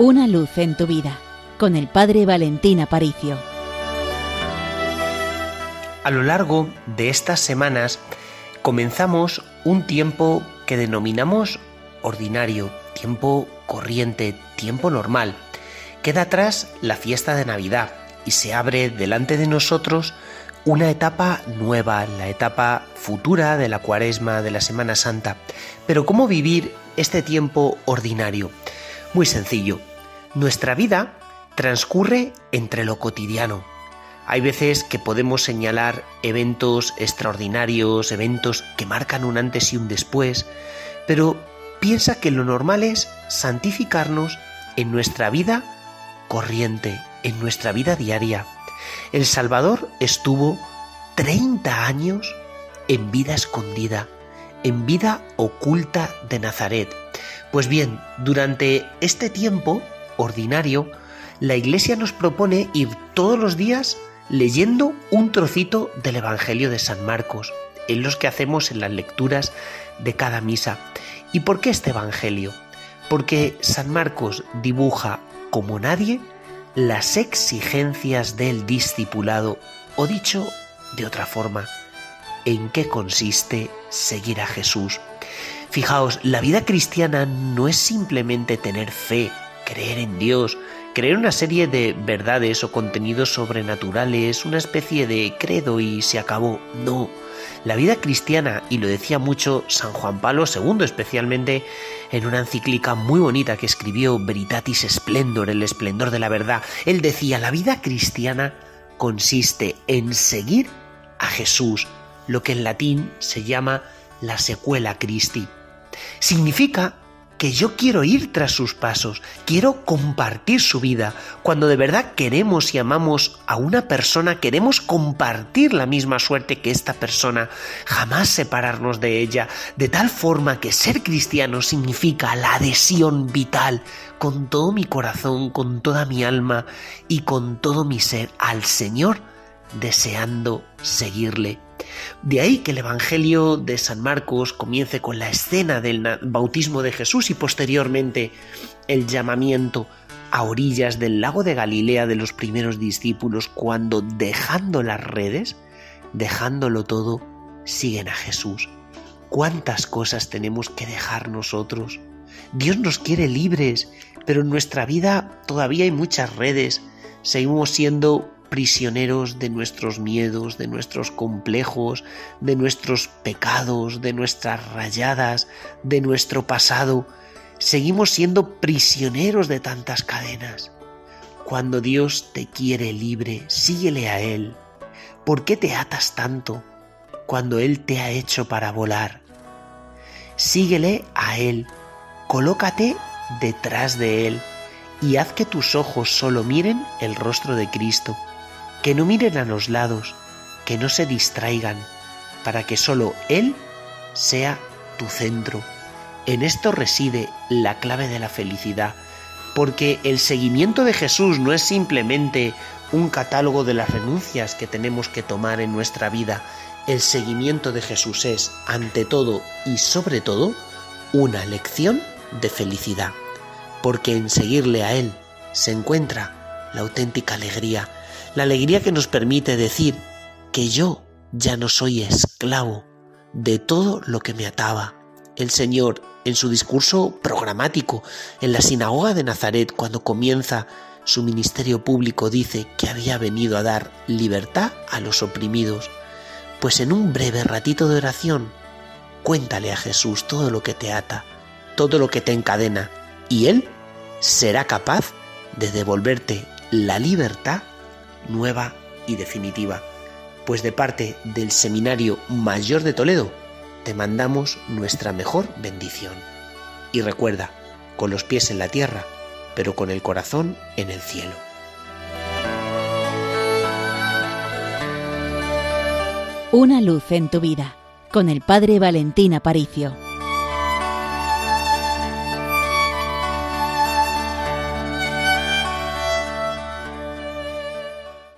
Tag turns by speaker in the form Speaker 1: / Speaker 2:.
Speaker 1: Una luz en tu vida con el Padre Valentín Aparicio.
Speaker 2: A lo largo de estas semanas comenzamos un tiempo que denominamos ordinario, tiempo corriente, tiempo normal. Queda atrás la fiesta de Navidad y se abre delante de nosotros una etapa nueva, la etapa futura de la cuaresma, de la Semana Santa. Pero ¿cómo vivir este tiempo ordinario? Muy sencillo. Nuestra vida transcurre entre lo cotidiano. Hay veces que podemos señalar eventos extraordinarios, eventos que marcan un antes y un después, pero piensa que lo normal es santificarnos en nuestra vida corriente, en nuestra vida diaria. El Salvador estuvo 30 años en vida escondida, en vida oculta de Nazaret. Pues bien, durante este tiempo ordinario, la Iglesia nos propone ir todos los días leyendo un trocito del Evangelio de San Marcos, en los que hacemos en las lecturas de cada misa. ¿Y por qué este Evangelio? Porque San Marcos dibuja como nadie las exigencias del discipulado, o dicho de otra forma, en qué consiste seguir a Jesús. Fijaos, la vida cristiana no es simplemente tener fe, creer en Dios, creer una serie de verdades o contenidos sobrenaturales, una especie de credo y se acabó. No, la vida cristiana, y lo decía mucho San Juan Pablo II, especialmente en una encíclica muy bonita que escribió Veritatis Splendor, el esplendor de la verdad, él decía, la vida cristiana consiste en seguir a Jesús, lo que en latín se llama la secuela Christi. Significa que yo quiero ir tras sus pasos, quiero compartir su vida. Cuando de verdad queremos y amamos a una persona, queremos compartir la misma suerte que esta persona, jamás separarnos de ella, de tal forma que ser cristiano significa la adhesión vital con todo mi corazón, con toda mi alma y con todo mi ser al Señor, deseando seguirle de ahí que el Evangelio de San Marcos comience con la escena del bautismo de Jesús y posteriormente el llamamiento a orillas del lago de Galilea de los primeros discípulos cuando dejando las redes, dejándolo todo, siguen a Jesús. ¿Cuántas cosas tenemos que dejar nosotros? Dios nos quiere libres, pero en nuestra vida todavía hay muchas redes. Seguimos siendo prisioneros de nuestros miedos, de nuestros complejos, de nuestros pecados, de nuestras rayadas, de nuestro pasado. Seguimos siendo prisioneros de tantas cadenas. Cuando Dios te quiere libre, síguele a Él. ¿Por qué te atas tanto cuando Él te ha hecho para volar? Síguele a Él, colócate detrás de Él y haz que tus ojos solo miren el rostro de Cristo que no miren a los lados, que no se distraigan, para que solo Él sea tu centro. En esto reside la clave de la felicidad, porque el seguimiento de Jesús no es simplemente un catálogo de las renuncias que tenemos que tomar en nuestra vida, el seguimiento de Jesús es, ante todo y sobre todo, una lección de felicidad, porque en seguirle a Él se encuentra la auténtica alegría, la alegría que nos permite decir que yo ya no soy esclavo de todo lo que me ataba. El Señor, en su discurso programático en la sinagoga de Nazaret, cuando comienza su ministerio público, dice que había venido a dar libertad a los oprimidos. Pues en un breve ratito de oración, cuéntale a Jesús todo lo que te ata, todo lo que te encadena, y Él será capaz de devolverte la libertad nueva y definitiva, pues de parte del Seminario Mayor de Toledo te mandamos nuestra mejor bendición. Y recuerda, con los pies en la tierra, pero con el corazón en el cielo.
Speaker 1: Una luz en tu vida, con el Padre Valentín Aparicio.